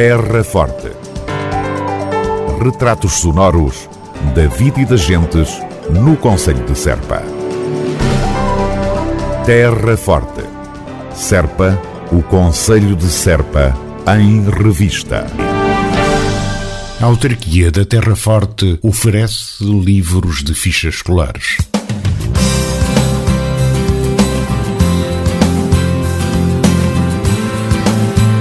Terra Forte. Retratos sonoros da vida e das gentes no Conselho de Serpa. Terra Forte. Serpa, o Conselho de Serpa, em revista. A autarquia da Terra Forte oferece livros de fichas escolares.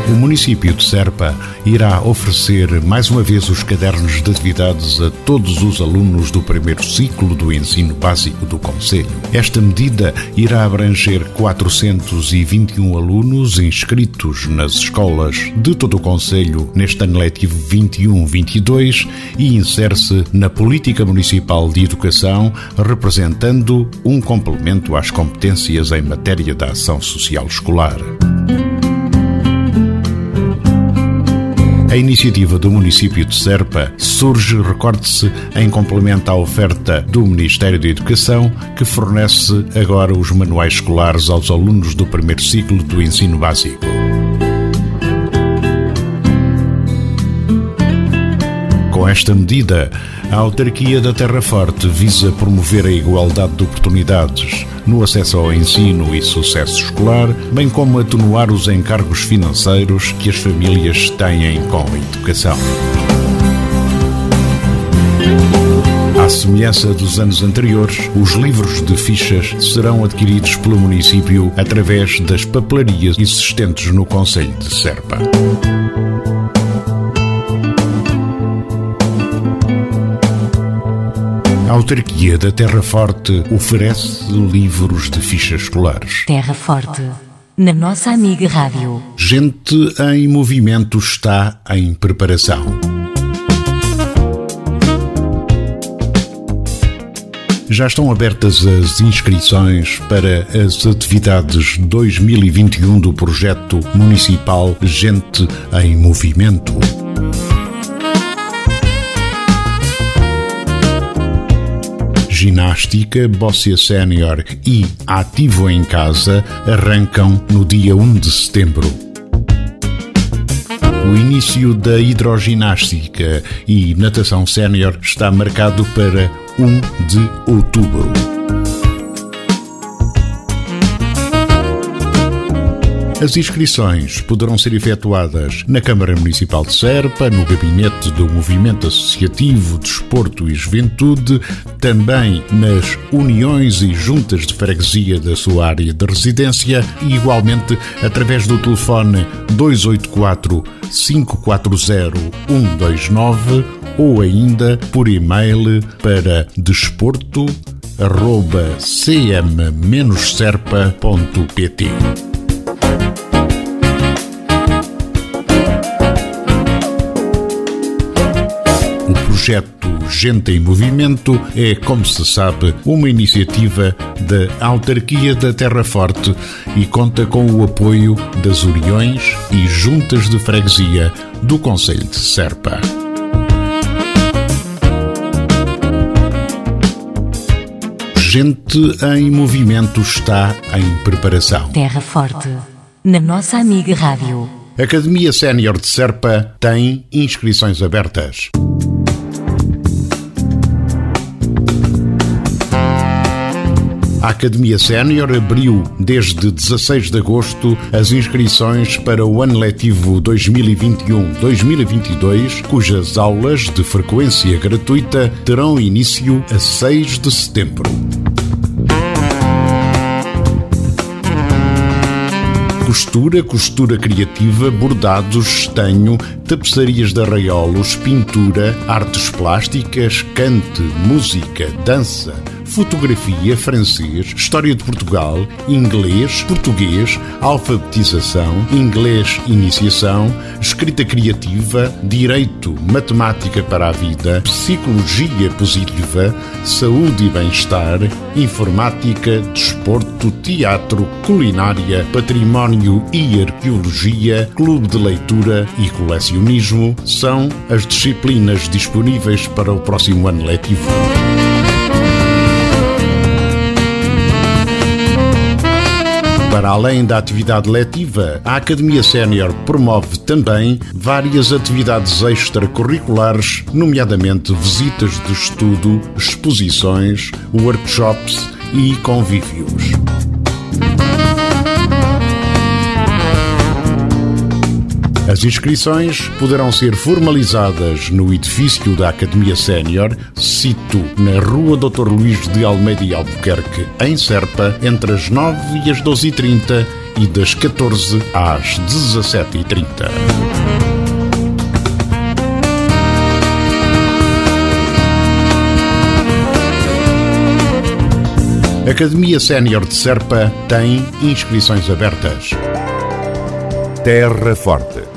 O município de Serpa irá oferecer mais uma vez os cadernos de atividades a todos os alunos do primeiro ciclo do ensino básico do Conselho. Esta medida irá abranger 421 alunos inscritos nas escolas de todo o Conselho neste ano letivo 21-22 e insere-se na política municipal de educação, representando um complemento às competências em matéria da ação social escolar. A iniciativa do município de Serpa surge, recorde-se, em complemento à oferta do Ministério da Educação, que fornece agora os manuais escolares aos alunos do primeiro ciclo do ensino básico. Com esta medida, a autarquia da Terra Forte visa promover a igualdade de oportunidades no acesso ao ensino e sucesso escolar, bem como atenuar os encargos financeiros que as famílias têm com a educação. À semelhança dos anos anteriores, os livros de fichas serão adquiridos pelo município através das papelarias existentes no Conselho de Serpa. A autarquia da Terra Forte oferece livros de fichas escolares. Terra Forte, na nossa amiga Rádio. Gente em movimento está em preparação. Já estão abertas as inscrições para as atividades 2021 do projeto municipal Gente em Movimento. Ginástica, Bóssia Sénior e Ativo em Casa arrancam no dia 1 de setembro. O início da hidroginástica e natação sénior está marcado para 1 de outubro. As inscrições poderão ser efetuadas na Câmara Municipal de Serpa, no Gabinete do Movimento Associativo, Desporto e Juventude, também nas uniões e juntas de freguesia da sua área de residência e, igualmente, através do telefone 284 540 129 ou ainda por e-mail para desporto.cm-serpa.pt. projeto Gente em Movimento é, como se sabe, uma iniciativa da Autarquia da Terra Forte e conta com o apoio das Uniões e Juntas de Freguesia do Conselho de Serpa. Gente em Movimento está em preparação. Terra Forte, na nossa amiga Rádio. Academia Sénior de Serpa tem inscrições abertas. A Academia Sénior abriu desde 16 de agosto as inscrições para o ano letivo 2021-2022, cujas aulas de frequência gratuita terão início a 6 de setembro. Costura, costura criativa, bordados, estanho, tapeçarias de arraiolos, pintura, artes plásticas, cante, música, dança, fotografia, francês, história de Portugal, inglês, português, alfabetização, inglês, iniciação, escrita criativa, direito, matemática para a vida, psicologia positiva, saúde e bem-estar, informática, desporto, teatro, culinária, património e arqueologia, clube de leitura e colecionismo são as disciplinas disponíveis para o próximo ano letivo. Para além da atividade letiva, a Academia Sénior promove também várias atividades extracurriculares, nomeadamente visitas de estudo, exposições, workshops e convívios. As inscrições poderão ser formalizadas no edifício da Academia Sénior, sito na Rua Dr. Luís de Almeida e Albuquerque, em Serpa, entre as 9 e as 12h30 e das 14 às 17h30. Academia Sénior de Serpa tem inscrições abertas. Terra Forte.